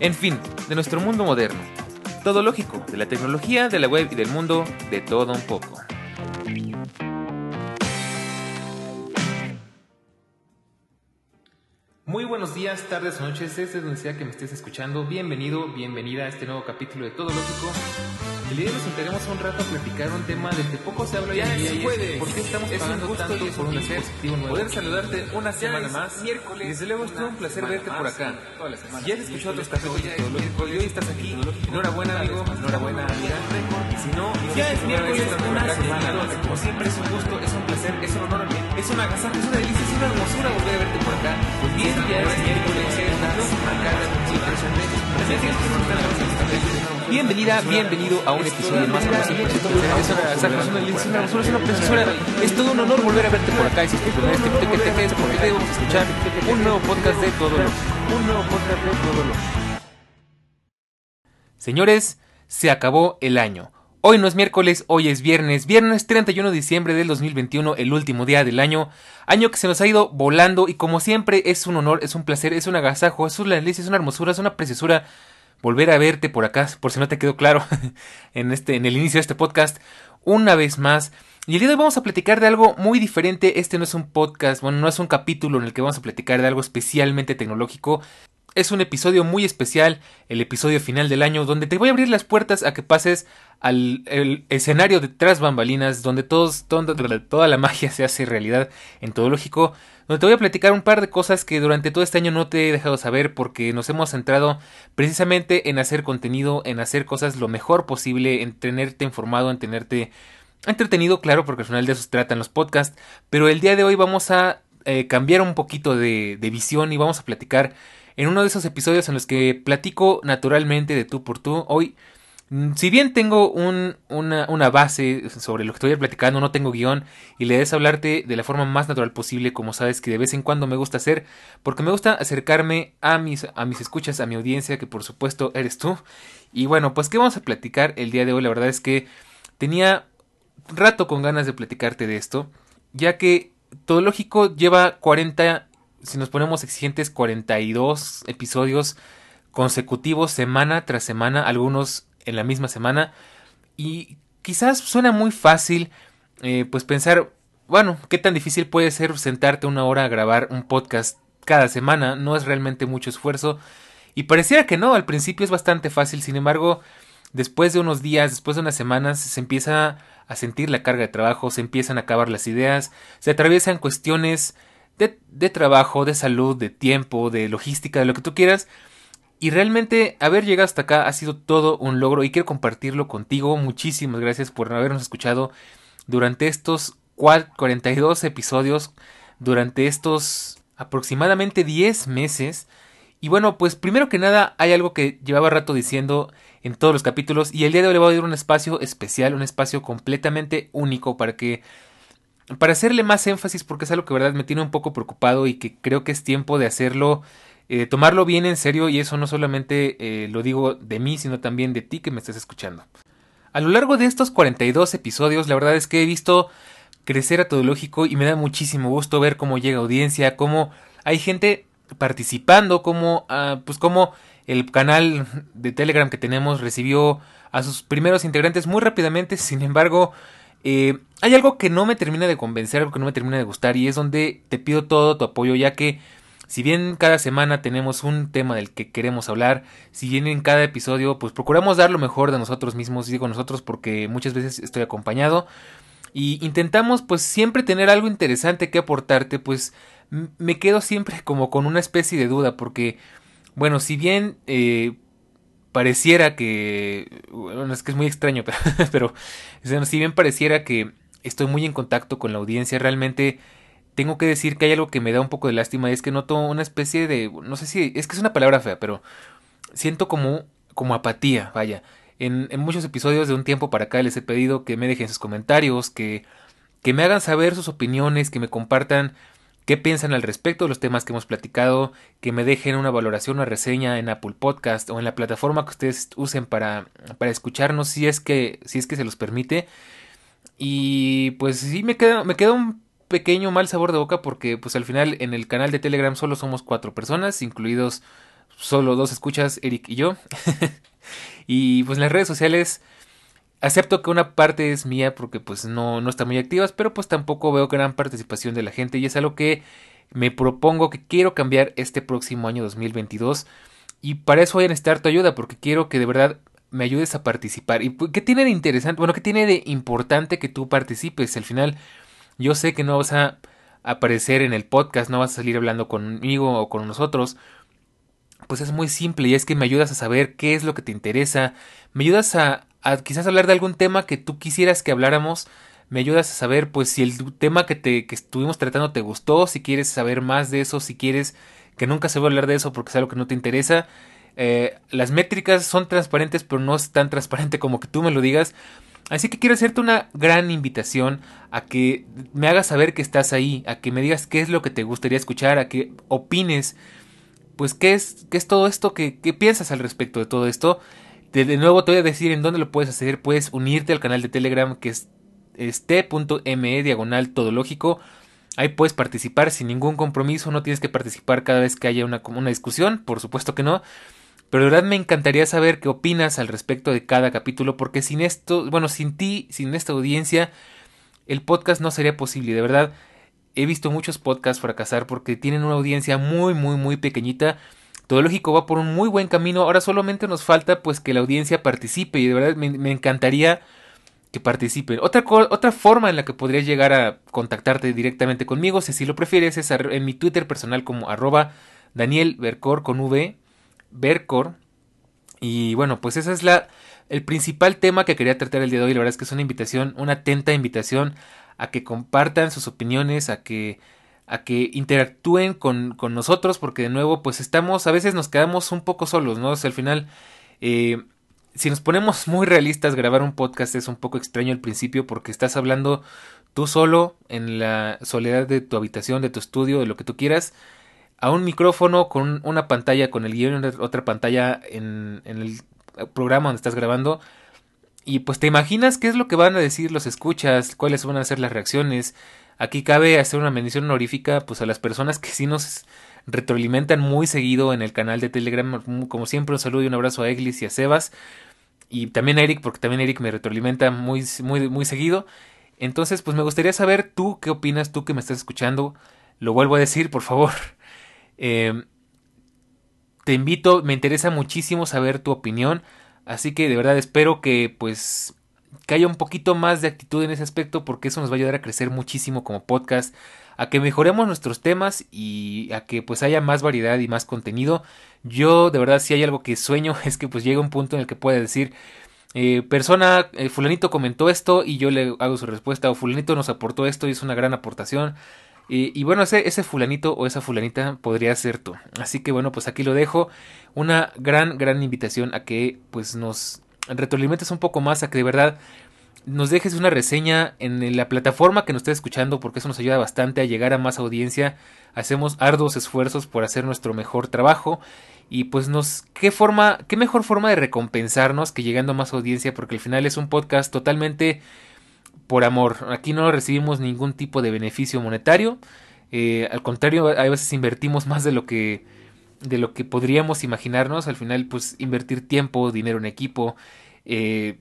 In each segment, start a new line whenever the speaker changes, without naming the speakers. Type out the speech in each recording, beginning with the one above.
En fin, de nuestro mundo moderno. Todo lógico, de la tecnología, de la web y del mundo, de todo un poco. Muy buenos días, tardes o noches, desde donde sea que me estés escuchando. Bienvenido, bienvenida a este nuevo capítulo de Todo Lógico. El día de hoy nos sentaremos un rato a platicar un tema del que poco se habla hoy en día y es por qué estamos pagando tanto por un dispositivo nuevo. Poder saludarte una semana más. Miércoles. Y desde luego es todo un placer verte por acá. Si ya has escuchado otros capítulos de Todo Lógico y hoy estás aquí, enhorabuena amigo, enhorabuena amiga. Y si no, ya es miércoles, una semana. Como siempre es un gusto, es un placer, es un honor, es una agasajo, es una delicia, es una hermosura volver a verte por acá. Pues bien, Bienvenida, bienvenido a un episodio más. Es todo un honor volver a verte por acá. Y si es tu que te quedes porque te vamos a escuchar un nuevo podcast de todo lo. Un nuevo podcast de todo lo. Señores, se acabó el año. Hoy no es miércoles, hoy es viernes, viernes 31 de diciembre del 2021, el último día del año, año que se nos ha ido volando y como siempre es un honor, es un placer, es un agasajo, es una delicia, es una hermosura, es una preciosura volver a verte por acá, por si no te quedó claro en este en el inicio de este podcast, una vez más. Y el día de hoy vamos a platicar de algo muy diferente. Este no es un podcast, bueno, no es un capítulo en el que vamos a platicar de algo especialmente tecnológico. Es un episodio muy especial, el episodio final del año, donde te voy a abrir las puertas a que pases al escenario de tras bambalinas, donde todos, toda la magia se hace realidad en todo lógico, donde te voy a platicar un par de cosas que durante todo este año no te he dejado saber porque nos hemos centrado precisamente en hacer contenido, en hacer cosas lo mejor posible, en tenerte informado, en tenerte entretenido, claro, porque al final de eso se tratan los podcasts, pero el día de hoy vamos a eh, cambiar un poquito de, de visión y vamos a platicar en uno de esos episodios en los que platico naturalmente de tú por tú. Hoy, mm, si bien tengo un, una, una, base sobre lo que estoy platicando, no tengo guion y le des hablarte de la forma más natural posible, como sabes que de vez en cuando me gusta hacer, porque me gusta acercarme a mis, a mis escuchas, a mi audiencia, que por supuesto eres tú. Y bueno, pues ¿qué vamos a platicar el día de hoy? La verdad es que tenía rato con ganas de platicarte de esto, ya que Todo Lógico lleva 40 si nos ponemos exigentes, 42 episodios consecutivos semana tras semana, algunos en la misma semana. Y quizás suena muy fácil, eh, pues pensar, bueno, ¿qué tan difícil puede ser sentarte una hora a grabar un podcast cada semana? No es realmente mucho esfuerzo. Y pareciera que no, al principio es bastante fácil, sin embargo, después de unos días, después de unas semanas, se empieza a sentir la carga de trabajo, se empiezan a acabar las ideas, se atraviesan cuestiones de, trabajo, de salud, de tiempo, de logística, de lo que tú quieras. Y realmente haber llegado hasta acá ha sido todo un logro y quiero compartirlo contigo. Muchísimas gracias por habernos escuchado durante estos 42 episodios, durante estos aproximadamente 10 meses. Y bueno, pues primero que nada hay algo que llevaba rato diciendo en todos los capítulos y el día de hoy le voy a dar un espacio especial, un espacio completamente único para que para hacerle más énfasis, porque es algo que verdad me tiene un poco preocupado y que creo que es tiempo de hacerlo, eh, tomarlo bien en serio y eso no solamente eh, lo digo de mí, sino también de ti que me estás escuchando. A lo largo de estos 42 episodios, la verdad es que he visto crecer a todo lógico y me da muchísimo gusto ver cómo llega audiencia, cómo hay gente participando, cómo, ah, pues cómo el canal de Telegram que tenemos recibió a sus primeros integrantes muy rápidamente, sin embargo, eh, hay algo que no me termina de convencer, algo que no me termina de gustar y es donde te pido todo tu apoyo ya que si bien cada semana tenemos un tema del que queremos hablar, si bien en cada episodio pues procuramos dar lo mejor de nosotros mismos, digo nosotros porque muchas veces estoy acompañado y intentamos pues siempre tener algo interesante que aportarte, pues me quedo siempre como con una especie de duda porque bueno, si bien eh, pareciera que, bueno, es que es muy extraño, pero, pero si bien pareciera que estoy muy en contacto con la audiencia, realmente tengo que decir que hay algo que me da un poco de lástima, es que noto una especie de, no sé si, es que es una palabra fea, pero siento como, como apatía, vaya. En, en, muchos episodios de un tiempo para acá les he pedido que me dejen sus comentarios, que, que me hagan saber sus opiniones, que me compartan qué piensan al respecto de los temas que hemos platicado, que me dejen una valoración, una reseña en Apple Podcast o en la plataforma que ustedes usen para, para escucharnos, si es que, si es que se los permite. Y pues sí me queda, me queda un pequeño mal sabor de boca porque pues al final en el canal de Telegram solo somos cuatro personas, incluidos solo dos escuchas, Eric y yo. y pues en las redes sociales acepto que una parte es mía porque pues no, no están muy activas, pero pues tampoco veo gran participación de la gente y es algo que me propongo que quiero cambiar este próximo año 2022 y para eso voy a necesitar tu ayuda porque quiero que de verdad me ayudes a participar. ¿Y qué tiene de interesante? Bueno, ¿qué tiene de importante que tú participes? Al final yo sé que no vas a aparecer en el podcast, no vas a salir hablando conmigo o con nosotros, pues es muy simple y es que me ayudas a saber qué es lo que te interesa, me ayudas a, quizás hablar de algún tema que tú quisieras que habláramos, me ayudas a saber pues si el tema que te que estuvimos tratando te gustó, si quieres saber más de eso, si quieres que nunca se va a hablar de eso porque es algo que no te interesa. Eh, las métricas son transparentes pero no es tan transparente como que tú me lo digas. Así que quiero hacerte una gran invitación a que me hagas saber que estás ahí, a que me digas qué es lo que te gustaría escuchar, a que opines pues qué es, qué es todo esto, ¿Qué, qué piensas al respecto de todo esto. De, nuevo te voy a decir en dónde lo puedes hacer, puedes unirte al canal de Telegram que es, t.me diagonal todológico. Ahí puedes participar sin ningún compromiso, no tienes que participar cada vez que haya una, una discusión, por supuesto que no. Pero de verdad me encantaría saber qué opinas al respecto de cada capítulo, porque sin esto, bueno, sin ti, sin esta audiencia, el podcast no sería posible. De verdad, he visto muchos podcasts fracasar porque tienen una audiencia muy, muy, muy pequeñita. Todo lógico va por un muy buen camino. Ahora solamente nos falta pues que la audiencia participe y de verdad me, encantaría que participen. Otra, otra forma en la que podrías llegar a contactarte directamente conmigo, si así lo prefieres, es en mi Twitter personal como arroba Daniel Bercor con V, Bercor. Y bueno, pues esa es la, el principal tema que quería tratar el día de hoy. La verdad es que es una invitación, una atenta invitación a que compartan sus opiniones, a que a que interactúen con, con, nosotros, porque de nuevo, pues estamos, a veces nos quedamos un poco solos, ¿no? O sea, al final, eh, si nos ponemos muy realistas, grabar un podcast es un poco extraño al principio, porque estás hablando tú solo, en la soledad de tu habitación, de tu estudio, de lo que tú quieras, a un micrófono con una pantalla, con el guion y otra pantalla en, en el programa donde estás grabando, y pues te imaginas qué es lo que van a decir los escuchas, cuáles van a ser las reacciones. Aquí cabe hacer una mención honorífica pues a las personas que sí nos retroalimentan muy seguido en el canal de Telegram. Como siempre un saludo y un abrazo a Eglis y a Sebas. Y también a Eric, porque también Eric me retroalimenta muy, muy, muy seguido. Entonces, pues me gustaría saber tú qué opinas, tú que me estás escuchando. Lo vuelvo a decir, por favor. Eh, te invito, me interesa muchísimo saber tu opinión. Así que de verdad espero que pues que haya un poquito más de actitud en ese aspecto porque eso nos va a ayudar a crecer muchísimo como podcast, a que mejoremos nuestros temas y a que pues haya más variedad y más contenido. Yo de verdad si hay algo que sueño es que pues llegue un punto en el que pueda decir eh, persona, eh, fulanito comentó esto y yo le hago su respuesta o fulanito nos aportó esto y es una gran aportación. Y, bueno, ese, ese fulanito o esa fulanita podría ser tú. Así que bueno, pues aquí lo dejo. Una gran, gran invitación a que pues nos retroalimentes un poco más, a que de verdad nos dejes una reseña en la plataforma que nos estés escuchando, porque eso nos ayuda bastante a llegar a más audiencia. Hacemos arduos esfuerzos por hacer nuestro mejor trabajo. Y pues nos, qué forma, qué mejor forma de recompensarnos que llegando a más audiencia, porque al final es un podcast totalmente por amor. Aquí no recibimos ningún tipo de beneficio monetario. Eh, al contrario, a veces invertimos más de lo que de lo que podríamos imaginarnos. Al final, pues invertir tiempo, dinero en equipo, eh,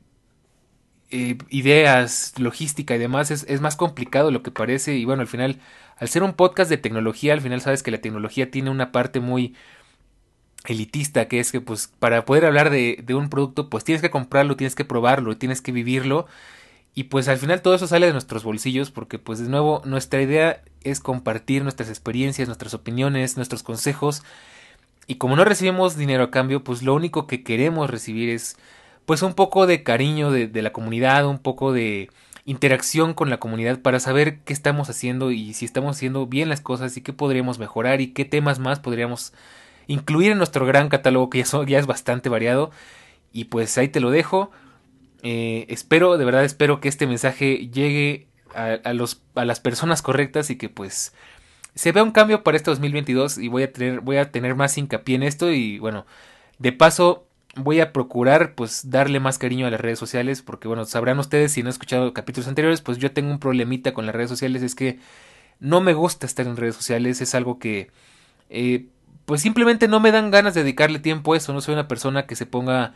eh, ideas, logística y demás es, es, más complicado de lo que parece. Y bueno, al final, al ser un podcast de tecnología, al final sabes que la tecnología tiene una parte muy elitista, que es que pues para poder hablar de, de un producto, pues tienes que comprarlo, tienes que probarlo, tienes que vivirlo. Y pues al final todo eso sale de nuestros bolsillos porque pues de nuevo nuestra idea es compartir nuestras experiencias, nuestras opiniones, nuestros consejos. Y como no recibimos dinero a cambio, pues lo único que queremos recibir es pues un poco de cariño de, la comunidad, un poco de interacción con la comunidad para saber qué estamos haciendo y si estamos haciendo bien las cosas y qué podríamos mejorar y qué temas más podríamos incluir en nuestro gran catálogo que ya, ya es bastante variado Y pues ahí te lo dejo. Eh, espero, de verdad espero que este mensaje llegue a, los, a las personas correctas y que pues se vea un cambio para este 2022 y voy a tener, voy a tener más hincapié en esto y bueno, de paso voy a procurar pues darle más cariño a las redes sociales porque bueno, sabrán ustedes si no han escuchado capítulos anteriores, pues yo tengo un problemita con las redes sociales, es que no me gusta estar en redes sociales, es algo que eh, pues simplemente no me dan ganas de dedicarle tiempo a eso, no soy una persona que se ponga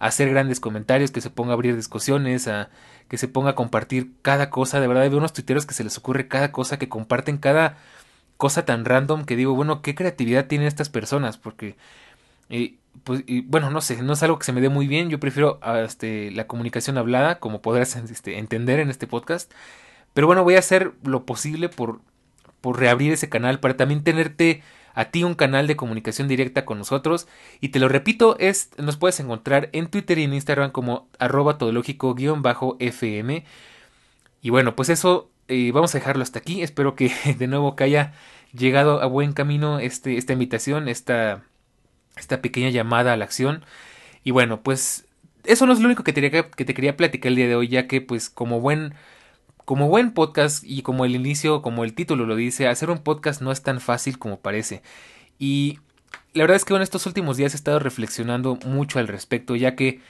a hacer grandes comentarios, que se ponga a abrir discusiones, a que se ponga a compartir cada cosa, de verdad veo unos tuiteros que se les ocurre cada cosa, que comparten cada cosa tan random que digo, bueno, ¿qué creatividad tienen estas personas? Porque eh, pues, y, bueno, no sé, no es algo que se me dé muy bien. Yo prefiero ah, este, la comunicación hablada, como podrás este, entender en este podcast. Pero bueno, voy a hacer lo posible por, por reabrir ese canal para también tenerte a ti un canal de comunicación directa con nosotros. Y te lo repito, es, nos puedes encontrar en Twitter y en Instagram como arroba todológico-fm. Y bueno, pues eso, eh, vamos a dejarlo hasta aquí. Espero que de nuevo que haya llegado a buen camino este, esta invitación, esta esta pequeña llamada a la acción. Y bueno, pues eso no es lo único que te, que te quería platicar el día de hoy, ya que pues como buen como buen podcast y como el inicio, como el título lo dice, hacer un podcast no es tan fácil como parece. Y la verdad es que en estos últimos días he estado reflexionando mucho al respecto, ya que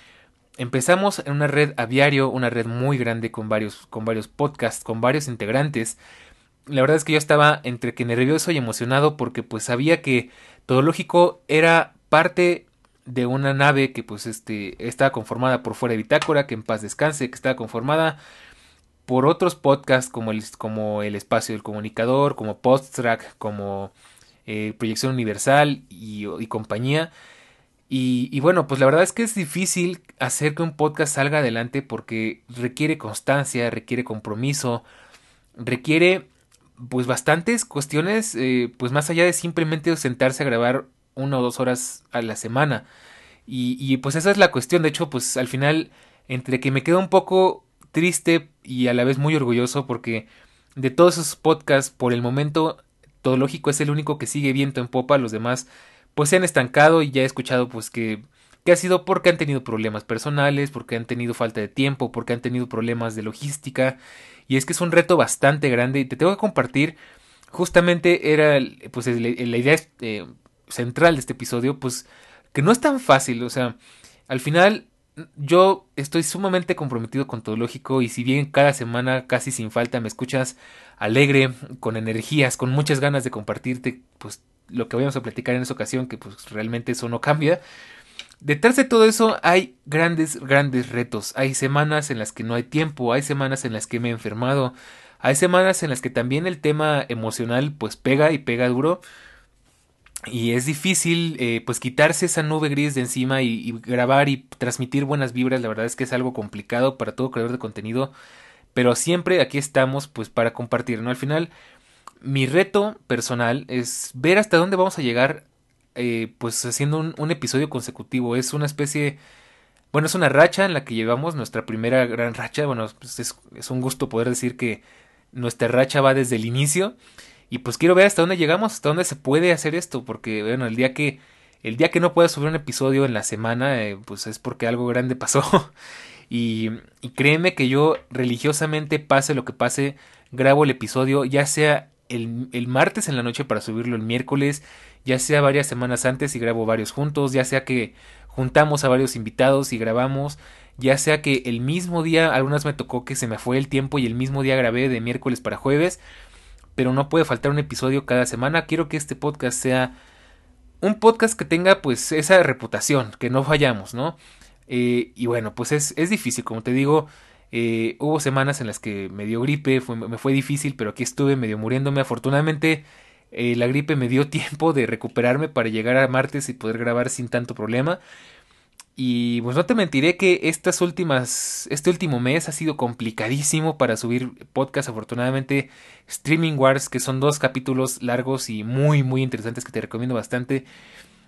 empezamos en una red aviario, una red muy grande con varios, con varios podcasts, con varios integrantes. La verdad es que yo estaba entre que nervioso y emocionado porque pues sabía que todo lógico era parte de una nave que pues este estaba conformada por fuera de bitácora que en paz descanse que estaba conformada por otros podcasts como el, como el espacio del comunicador como Posttrack como eh, proyección universal y, compañía y, bueno pues la verdad es que es difícil hacer que un podcast salga adelante porque requiere constancia requiere compromiso requiere pues bastantes cuestiones eh, pues más allá de simplemente sentarse a grabar una o dos horas a la semana. Y, y pues esa es la cuestión. De hecho, pues al final, entre que me quedo un poco triste y a la vez muy orgulloso porque de todos esos podcasts, por el momento, todo lógico es el único que sigue viento en popa. Los demás, pues se han estancado y ya he escuchado, pues que, que ha sido porque han tenido problemas personales, porque han tenido falta de tiempo, porque han tenido problemas de logística. Y es que es un reto bastante grande y te tengo que compartir. Justamente era, pues la idea eh, central de este episodio, pues que no es tan fácil, o sea, al final yo estoy sumamente comprometido con todo lógico y si bien cada semana casi sin falta me escuchas alegre, con energías, con muchas ganas de compartirte pues lo que vamos a platicar en esa ocasión, que pues realmente eso no cambia. Detrás de todo eso hay grandes, grandes retos. Hay semanas en las que no hay tiempo, hay semanas en las que me he enfermado, hay semanas en las que también el tema emocional pues pega y pega duro y es difícil eh, pues quitarse esa nube gris de encima y, grabar y transmitir buenas vibras la verdad es que es algo complicado para todo creador de contenido pero siempre aquí estamos pues para compartir no al final mi reto personal es ver hasta dónde vamos a llegar eh, pues haciendo un, episodio consecutivo. Es una especie bueno es una racha en la que llevamos nuestra primera gran racha. Bueno pues es, es un gusto poder decir que nuestra racha va desde el inicio. Y pues quiero ver hasta dónde llegamos, hasta dónde se puede hacer esto, porque bueno, el día que el día que no pueda subir un episodio en la semana, eh, pues es porque algo grande pasó. y, y créeme que yo religiosamente, pase lo que pase, grabo el episodio, ya sea el, el, martes en la noche para subirlo el miércoles, ya sea varias semanas antes y grabo varios juntos, ya sea que juntamos a varios invitados y grabamos, ya sea que el mismo día, algunas me tocó que se me fue el tiempo y el mismo día grabé de miércoles para jueves, pero no puede faltar un episodio cada semana. Quiero que este podcast sea un podcast que tenga pues esa reputación, que no fallamos, ¿no? Eh, y bueno, pues es, es, difícil, como te digo, eh, hubo semanas en las que me dio gripe, me fue difícil, pero aquí estuve medio muriéndome. Afortunadamente eh, la gripe me dio tiempo de recuperarme para llegar a martes y poder grabar sin tanto problema. Y pues no te mentiré que estas últimas, este último mes ha sido complicadísimo para subir podcast. Afortunadamente, Streaming Wars, que son dos capítulos largos y muy, muy interesantes que te recomiendo bastante.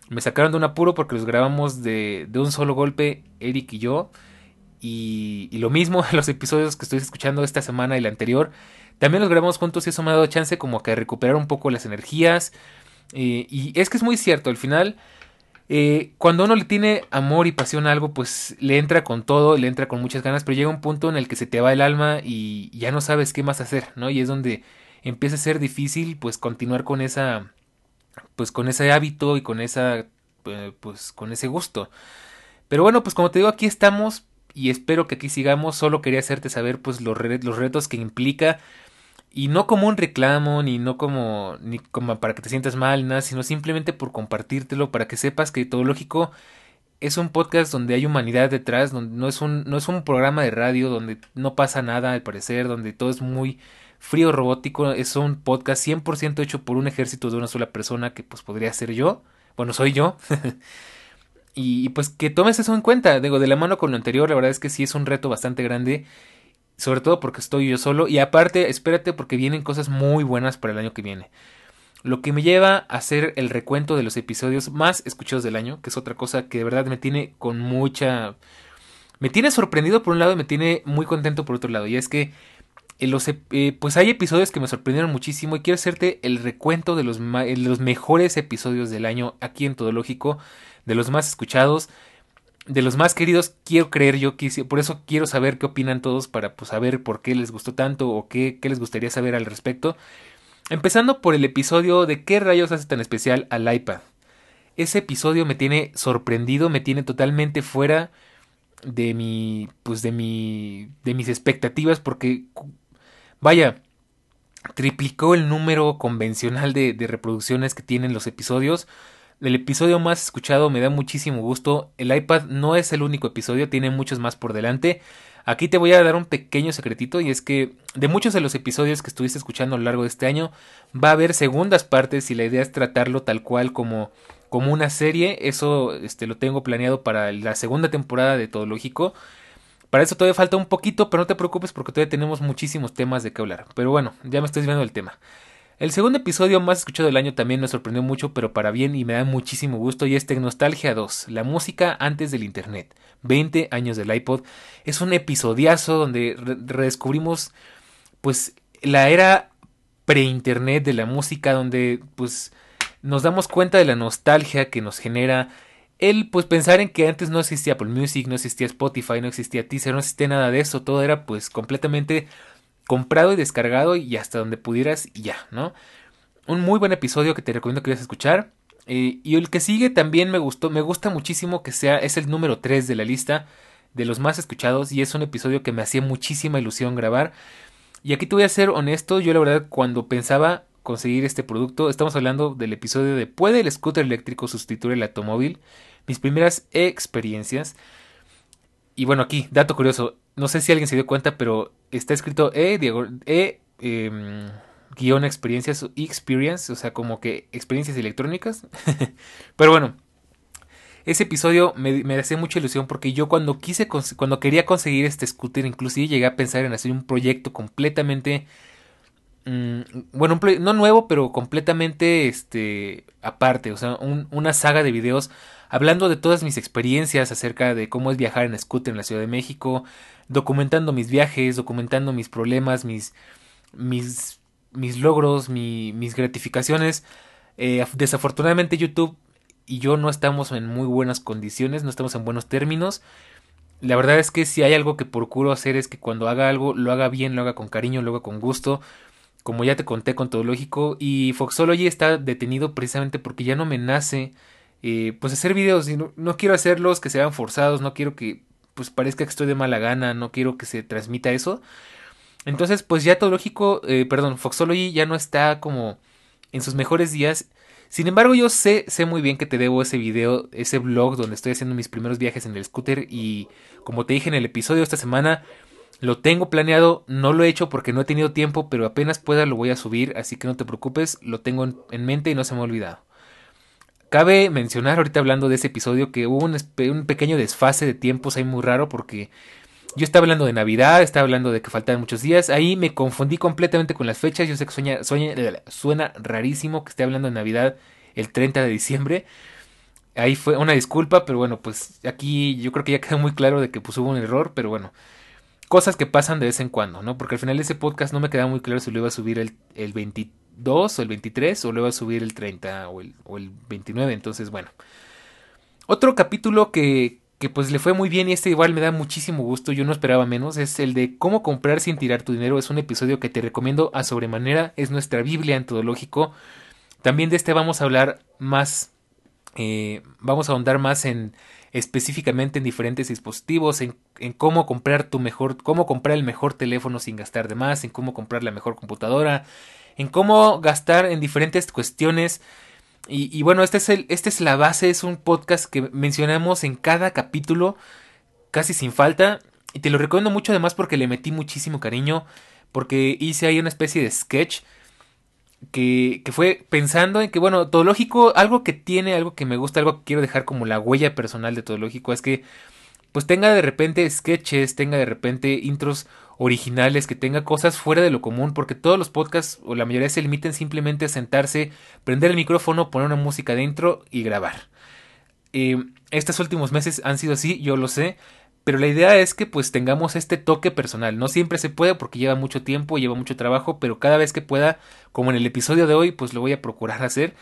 Me sacaron de un apuro porque los grabamos de, de un solo golpe, Eric y yo. Y, lo mismo los episodios que estoy escuchando esta semana y la anterior. También los grabamos juntos y eso me ha dado chance como que recuperar un poco las energías. Eh, y es que es muy cierto, al final Eh, cuando uno le tiene amor y pasión a algo, pues le entra con todo, le entra con muchas ganas, pero llega un punto en el que se te va el alma y ya no sabes qué más hacer, ¿no? Y es donde empieza a ser difícil, pues, continuar con esa, pues, con ese hábito y con esa, eh, pues, con ese gusto. Pero bueno, pues como te digo, aquí estamos y espero que aquí sigamos. Solo quería hacerte saber, pues, los, los retos que implica y no como un reclamo, ni no como, ni como para que te sientas mal, nada, sino simplemente por compartírtelo, para que sepas que todo lógico es un podcast donde hay humanidad detrás, donde no es un, no es un programa de radio, donde no pasa nada al parecer, donde todo es muy frío robótico, es un podcast 100% hecho por un ejército de una sola persona que pues podría ser yo, bueno, soy yo. y, pues que tomes eso en cuenta, digo, de la mano con lo anterior, la verdad es que sí es un reto bastante grande sobre todo porque estoy yo solo. Y aparte, espérate porque vienen cosas muy buenas para el año que viene. Lo que me lleva a hacer el recuento de los episodios más escuchados del año, que es otra cosa que de verdad me tiene con mucha... Me tiene sorprendido por un lado y me tiene muy contento por otro lado. Y es que en los, eh, pues hay episodios que me sorprendieron muchísimo y quiero hacerte el recuento de los, de los mejores episodios del año aquí en Todo Lógico, de los más escuchados de los más queridos, quiero creer yo que por eso quiero saber qué opinan todos para pues, saber por qué les gustó tanto o qué, qué les gustaría saber al respecto. Empezando por el episodio de qué rayos hace tan especial al iPad. Ese episodio me tiene sorprendido, me tiene totalmente fuera de mi pues de mi de mis expectativas porque vaya triplicó el número convencional de, de reproducciones que tienen los episodios el episodio más escuchado me da muchísimo gusto. El iPad no es el único episodio, tiene muchos más por delante. Aquí te voy a dar un pequeño secretito y es que de muchos de los episodios que estuviste escuchando a lo largo de este año va a haber segundas partes y la idea es tratarlo tal cual como como una serie. Eso este lo tengo planeado para la segunda temporada de Todo Lógico. Para eso todavía falta un poquito, pero no te preocupes porque todavía tenemos muchísimos temas de que hablar. Pero bueno, ya me estoy viendo el tema. El segundo episodio más escuchado del año también me sorprendió mucho, pero para bien y me da muchísimo gusto, y es Tecnostalgia 2, la música antes del Internet, 20 años del iPod. Es un episodiazo donde redescubrimos pues la era pre-internet de la música, donde pues nos damos cuenta de la nostalgia que nos genera el pues pensar en que antes no existía Apple Music, no existía Spotify, no existía Teaser, no existía nada de eso, todo era pues completamente comprado y descargado y hasta donde pudieras ya, ¿no? Un muy buen episodio que te recomiendo que vayas a escuchar. Eh, y el que sigue también me gustó, me gusta muchísimo que sea, es el número 3 de la lista de los más escuchados y es un episodio que me hacía muchísima ilusión grabar. Y aquí te voy a ser honesto, yo la verdad cuando pensaba conseguir este producto, estamos hablando del episodio de ¿Puede el scooter eléctrico sustituir el automóvil? Mis primeras experiencias. Y bueno, aquí, dato curioso, no sé si alguien se dio cuenta, pero está escrito E, e em, guion experiencias, experience, o sea, como que experiencias electrónicas. pero bueno, ese episodio me, me hacía mucha ilusión porque yo cuando quise, cuando quería conseguir este scooter, inclusive llegué a pensar en hacer un proyecto completamente... Mm, bueno, no nuevo, pero completamente este, aparte, o sea, una saga de videos hablando de todas mis experiencias acerca de cómo es viajar en scooter en la Ciudad de México, documentando mis viajes, documentando mis problemas, mis, mis, mis logros, mis gratificaciones. Eh, desafortunadamente YouTube y yo no estamos en muy buenas condiciones, no estamos en buenos términos. La verdad es que si hay algo que procuro hacer es que cuando haga algo lo haga bien, lo haga con cariño, lo haga con gusto. Como ya te conté con todo lógico. Y Foxology está detenido precisamente porque ya no me nace eh, pues hacer videos y no, quiero hacerlos que sean forzados, no quiero que pues parezca que estoy de mala gana, no quiero que se transmita eso. Entonces, pues ya todo lógico, eh, perdón, Foxology ya no está como en sus mejores días. Sin embargo, yo sé, sé muy bien que te debo ese video, ese blog donde estoy haciendo mis primeros viajes en el scooter y como te dije en el episodio esta semana, lo tengo planeado, no lo he hecho porque no he tenido tiempo, pero apenas pueda lo voy a subir, así que no te preocupes, lo tengo en mente y no se me ha olvidado. Cabe mencionar ahorita hablando de ese episodio que hubo un, pequeño desfase de tiempos ahí muy raro porque yo estaba hablando de Navidad, estaba hablando de que faltaban muchos días, ahí me confundí completamente con las fechas, yo sé que sueña, suena rarísimo que esté hablando de Navidad el 30 de diciembre. Ahí fue una disculpa, pero bueno, pues aquí yo creo que ya quedó muy claro de que pues hubo un error, pero bueno, cosas que pasan de vez en cuando, ¿no? Porque al final de ese podcast no me queda muy claro si lo iba a subir el, el 2 o el 23 o le a subir el 30 o el, o el 29. Entonces, bueno. Otro capítulo que, que pues le fue muy bien y este igual me da muchísimo gusto, yo no esperaba menos, es el de cómo comprar sin tirar tu dinero, es un episodio que te recomiendo a sobremanera, es nuestra Biblia antológico. También de este vamos a hablar más, eh, vamos a ahondar más en específicamente en diferentes dispositivos, en, en, cómo comprar tu mejor, cómo comprar el mejor teléfono sin gastar de más, en cómo comprar la mejor computadora, en cómo gastar en diferentes cuestiones y, bueno, este es, el, este es la base, es un podcast que mencionamos en cada capítulo, casi sin falta. Y te lo recomiendo mucho además porque le metí muchísimo cariño, porque hice ahí una especie de sketch que, que fue pensando en que, bueno, todo lógico, algo que tiene, algo que me gusta, algo que quiero dejar como la huella personal de todo lógico, es que pues tenga de repente sketches, tenga de repente intros originales, que tenga cosas fuera de lo común, porque todos los podcasts o la mayoría se limiten simplemente a sentarse, prender el micrófono, poner una música dentro y grabar. Eh, estos últimos meses han sido así, yo lo sé, pero la idea es que pues tengamos este toque personal. No siempre se puede porque lleva mucho tiempo, lleva mucho trabajo, pero cada vez que pueda, como en el episodio de hoy, pues lo voy a procurar hacer.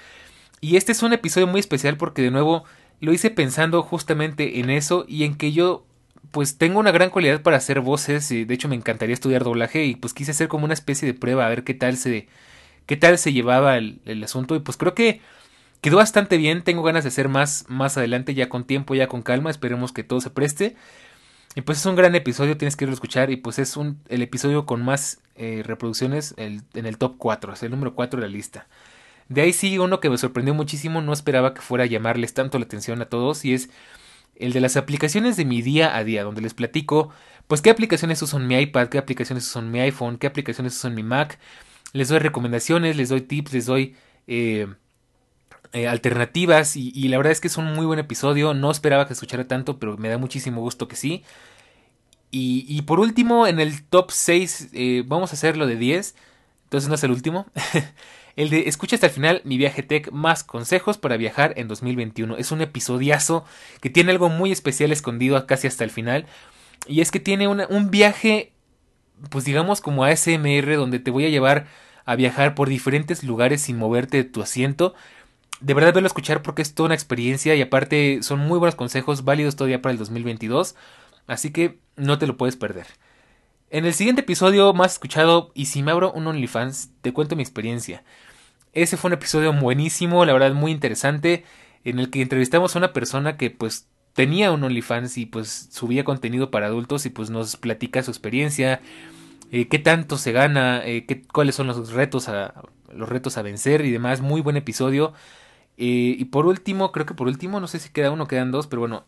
Y este es un episodio muy especial porque de nuevo lo hice pensando justamente en eso y en que yo pues tengo una gran cualidad para hacer voces y de hecho me encantaría estudiar doblaje y pues quise hacer como una especie de prueba a ver qué tal se qué tal se llevaba el, asunto y pues creo que quedó bastante bien. Tengo ganas de hacer más más adelante ya con tiempo ya con calma. Esperemos que todo se preste. Y pues es un gran episodio tienes que irlo a escuchar y pues es un el episodio con más eh, reproducciones en el top 4 es el número 4 de la lista. De ahí sí uno que me sorprendió muchísimo no esperaba que fuera a llamarles tanto la atención a todos y es el de las aplicaciones de mi día a día, donde les platico, pues qué aplicaciones uso en mi iPad, qué aplicaciones uso en mi iPhone, qué aplicaciones uso en mi Mac. Les doy recomendaciones, les doy tips, les doy eh, eh, alternativas y, la verdad es que es un muy buen episodio. No esperaba que escuchara tanto, pero me da muchísimo gusto que sí. Y, por último, en el top 6, eh, vamos a hacerlo de 10. Entonces no es el último. El de Escucha hasta el final mi viaje tech más consejos para viajar en 2021. Es un episodiazo que tiene algo muy especial escondido casi hasta el final. Y es que tiene un viaje, pues digamos como ASMR, donde te voy a llevar a viajar por diferentes lugares sin moverte de tu asiento. De verdad verlo escuchar porque es toda una experiencia y aparte son muy buenos consejos válidos todavía para el 2022. Así que no te lo puedes perder. En el siguiente episodio más escuchado, y si me abro un OnlyFans, te cuento mi experiencia. Ese fue un episodio buenísimo, la verdad muy interesante, en el que entrevistamos a una persona que pues tenía un OnlyFans y pues subía contenido para adultos y pues nos platica su experiencia, eh, qué tanto se gana, eh, cuáles son los retos a los retos a vencer y demás. Muy buen episodio. Eh, y por último, creo que por último, no sé si queda uno, quedan dos, pero bueno,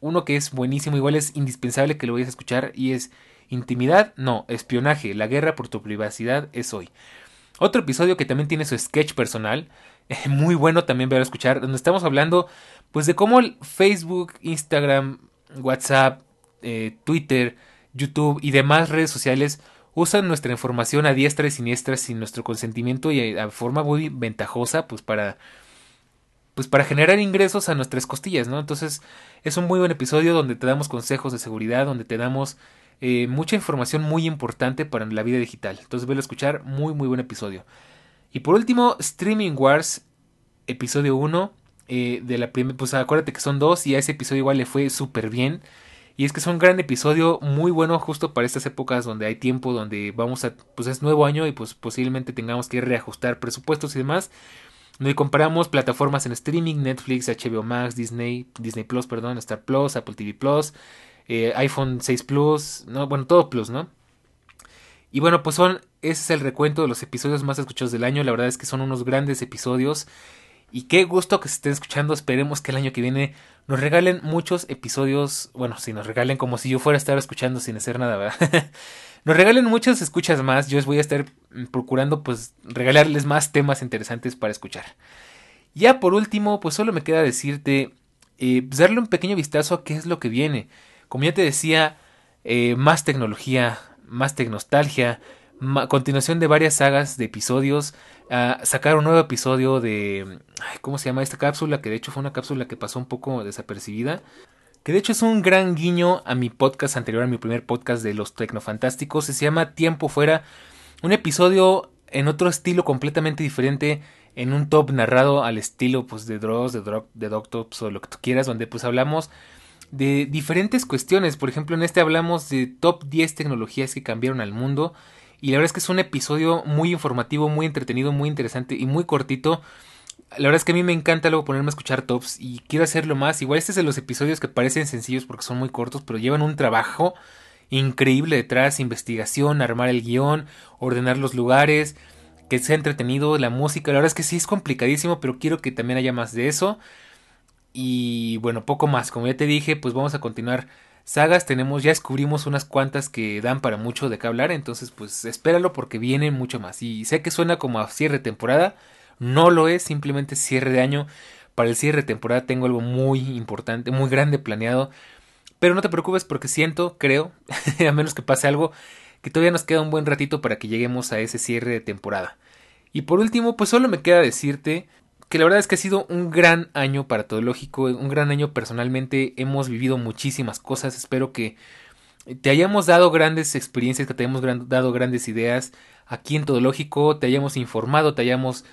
uno que es buenísimo, igual es indispensable que lo vayas a escuchar y es intimidad, no, espionaje, la guerra por tu privacidad es hoy. Otro episodio que también tiene su sketch personal, muy bueno también ver a escuchar, donde estamos hablando pues de cómo Facebook, Instagram, WhatsApp, eh, Twitter, YouTube y demás redes sociales usan nuestra información a diestra y siniestra sin nuestro consentimiento y de forma muy ventajosa pues para pues para generar ingresos a nuestras costillas, ¿no? Entonces es un muy buen episodio donde te damos consejos de seguridad, donde te damos eh, mucha información muy importante para la vida digital. Entonces velo a escuchar, muy muy buen episodio. Y por último, Streaming Wars, episodio 1. Eh, de la primera, pues acuérdate que son dos y a ese episodio igual le fue súper bien. Y es que es un gran episodio, muy bueno justo para estas épocas donde hay tiempo, donde vamos a, pues es nuevo año y pues posiblemente tengamos que reajustar presupuestos y demás. Donde comparamos plataformas en streaming, Netflix, HBO Max, Disney, Disney Plus, perdón, Star Plus, Apple TV Plus, eh, iPhone 6 Plus, no, bueno, todo Plus, ¿no? Y bueno, pues son, ese es el recuento de los episodios más escuchados del año, la verdad es que son unos grandes episodios. Y qué gusto que se estén escuchando, esperemos que el año que viene nos regalen muchos episodios, bueno, si nos regalen como si yo fuera a estar escuchando sin hacer nada, ¿verdad? nos regalen muchas escuchas más, yo les voy a estar procurando pues regalarles más temas interesantes para escuchar. Ya por último, pues solo me queda decirte, eh, pues darle un pequeño vistazo a qué es lo que viene. Como ya te decía, eh, más tecnología, más tecnostalgia, continuación de varias sagas de episodios, uh, sacar un nuevo episodio de... ¿Cómo se llama esta cápsula? Que de hecho fue una cápsula que pasó un poco desapercibida. Que de hecho es un gran guiño a mi podcast anterior, a mi primer podcast de los Tecnofantásticos. Se llama Tiempo Fuera. Un episodio en otro estilo completamente diferente, en un top narrado al estilo pues de Dross, de, de Doctops o lo que tú quieras, donde pues hablamos de diferentes cuestiones. Por ejemplo, en este hablamos de top 10 tecnologías que cambiaron al mundo. Y la verdad es que es un episodio muy informativo, muy entretenido, muy interesante y muy cortito. La verdad es que a mí me encanta luego ponerme a escuchar tops y quiero hacerlo más. Igual este es de los episodios que parecen sencillos porque son muy cortos, pero llevan un trabajo increíble detrás, investigación, armar el guion, ordenar los lugares, que sea entretenido, la música. La verdad es que sí es complicadísimo, pero quiero que también haya más de eso. Y bueno, poco más. Como ya te dije, pues vamos a continuar sagas. Tenemos, ya descubrimos unas cuantas que dan para mucho de qué hablar. Entonces, pues espéralo porque viene mucho más. Y sé que suena como a cierre de temporada. No lo es, simplemente cierre de año. Para el cierre de temporada tengo algo muy importante, muy grande planeado. Pero no te preocupes porque siento, creo, a menos que pase algo, que todavía nos queda un buen ratito para que lleguemos a ese cierre de temporada. Y por último, pues solo me queda decirte que la verdad es que ha sido un gran año para todo lógico, un gran año personalmente, hemos vivido muchísimas cosas, espero que te hayamos dado grandes experiencias, que te hayamos dado grandes ideas aquí en Todo Lógico, te hayamos informado, te hayamos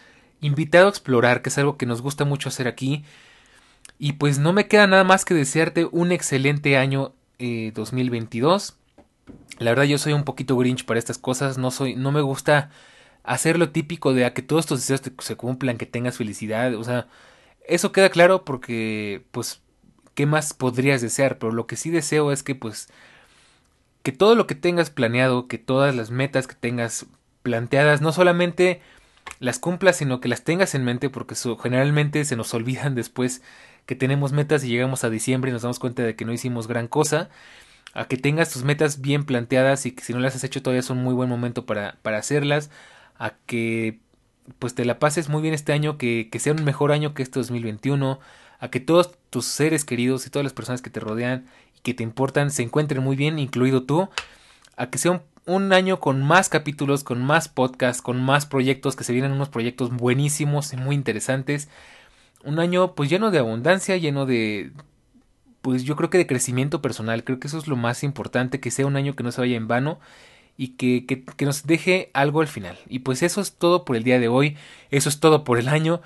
invitado a explorar, que es algo que nos gusta mucho hacer aquí. Y pues no me queda nada más que desearte un excelente año 2022. Eh, la verdad yo soy un poquito grinch para estas cosas, no soy no me gusta hacer lo típico de a que todos tus deseos se cumplan, que tengas felicidad, o sea, eso queda claro porque, pues, ¿qué más podrías desear? Pero lo que sí deseo es que, pues, que todo lo que tengas planeado, que todas las metas que tengas planteadas, no solamente las cumplas, sino que las tengas en mente, porque generalmente se nos olvidan después que tenemos metas y llegamos a diciembre y nos damos cuenta de que no hicimos gran cosa. A que tengas tus metas bien planteadas y que si no las has hecho todavía es un muy buen momento para, para hacerlas a que pues te la pases muy bien este año, que, que sea un mejor año que este 2021, a que todos tus seres queridos y todas las personas que te rodean y que te importan se encuentren muy bien, incluido tú, a que sea un, año con más capítulos, con más podcasts, con más proyectos, que se vienen unos proyectos buenísimos y muy interesantes. Un año pues lleno de abundancia, lleno de pues yo creo que de crecimiento personal, creo que eso es lo más importante, que sea un año que no se vaya en vano y que, que, nos deje algo al final. Y pues eso es todo por el día de hoy, eso es todo por el año.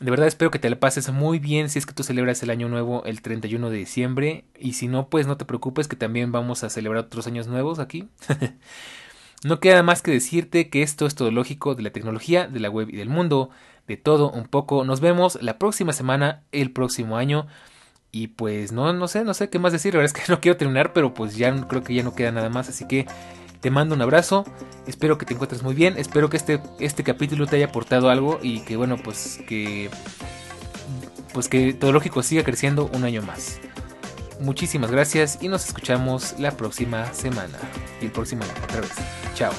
De verdad espero que te la pases muy bien si es que tú celebras el año nuevo el 31 de diciembre y si no pues no te preocupes que también vamos a celebrar otros años nuevos aquí. no queda más que decirte que esto es todo lógico de la tecnología, de la web y del mundo, de todo un poco. Nos vemos la próxima semana, el próximo año. Y pues no, no sé, no sé qué más decir. La verdad es que no quiero terminar, pero pues ya creo que ya no queda nada más. Así que te mando un abrazo, espero que te encuentres muy bien, espero que este, este capítulo te haya aportado algo y que bueno, pues que pues que todo lógico siga creciendo un año más. Muchísimas gracias y nos escuchamos la próxima semana y el próximo año otra vez. Chao.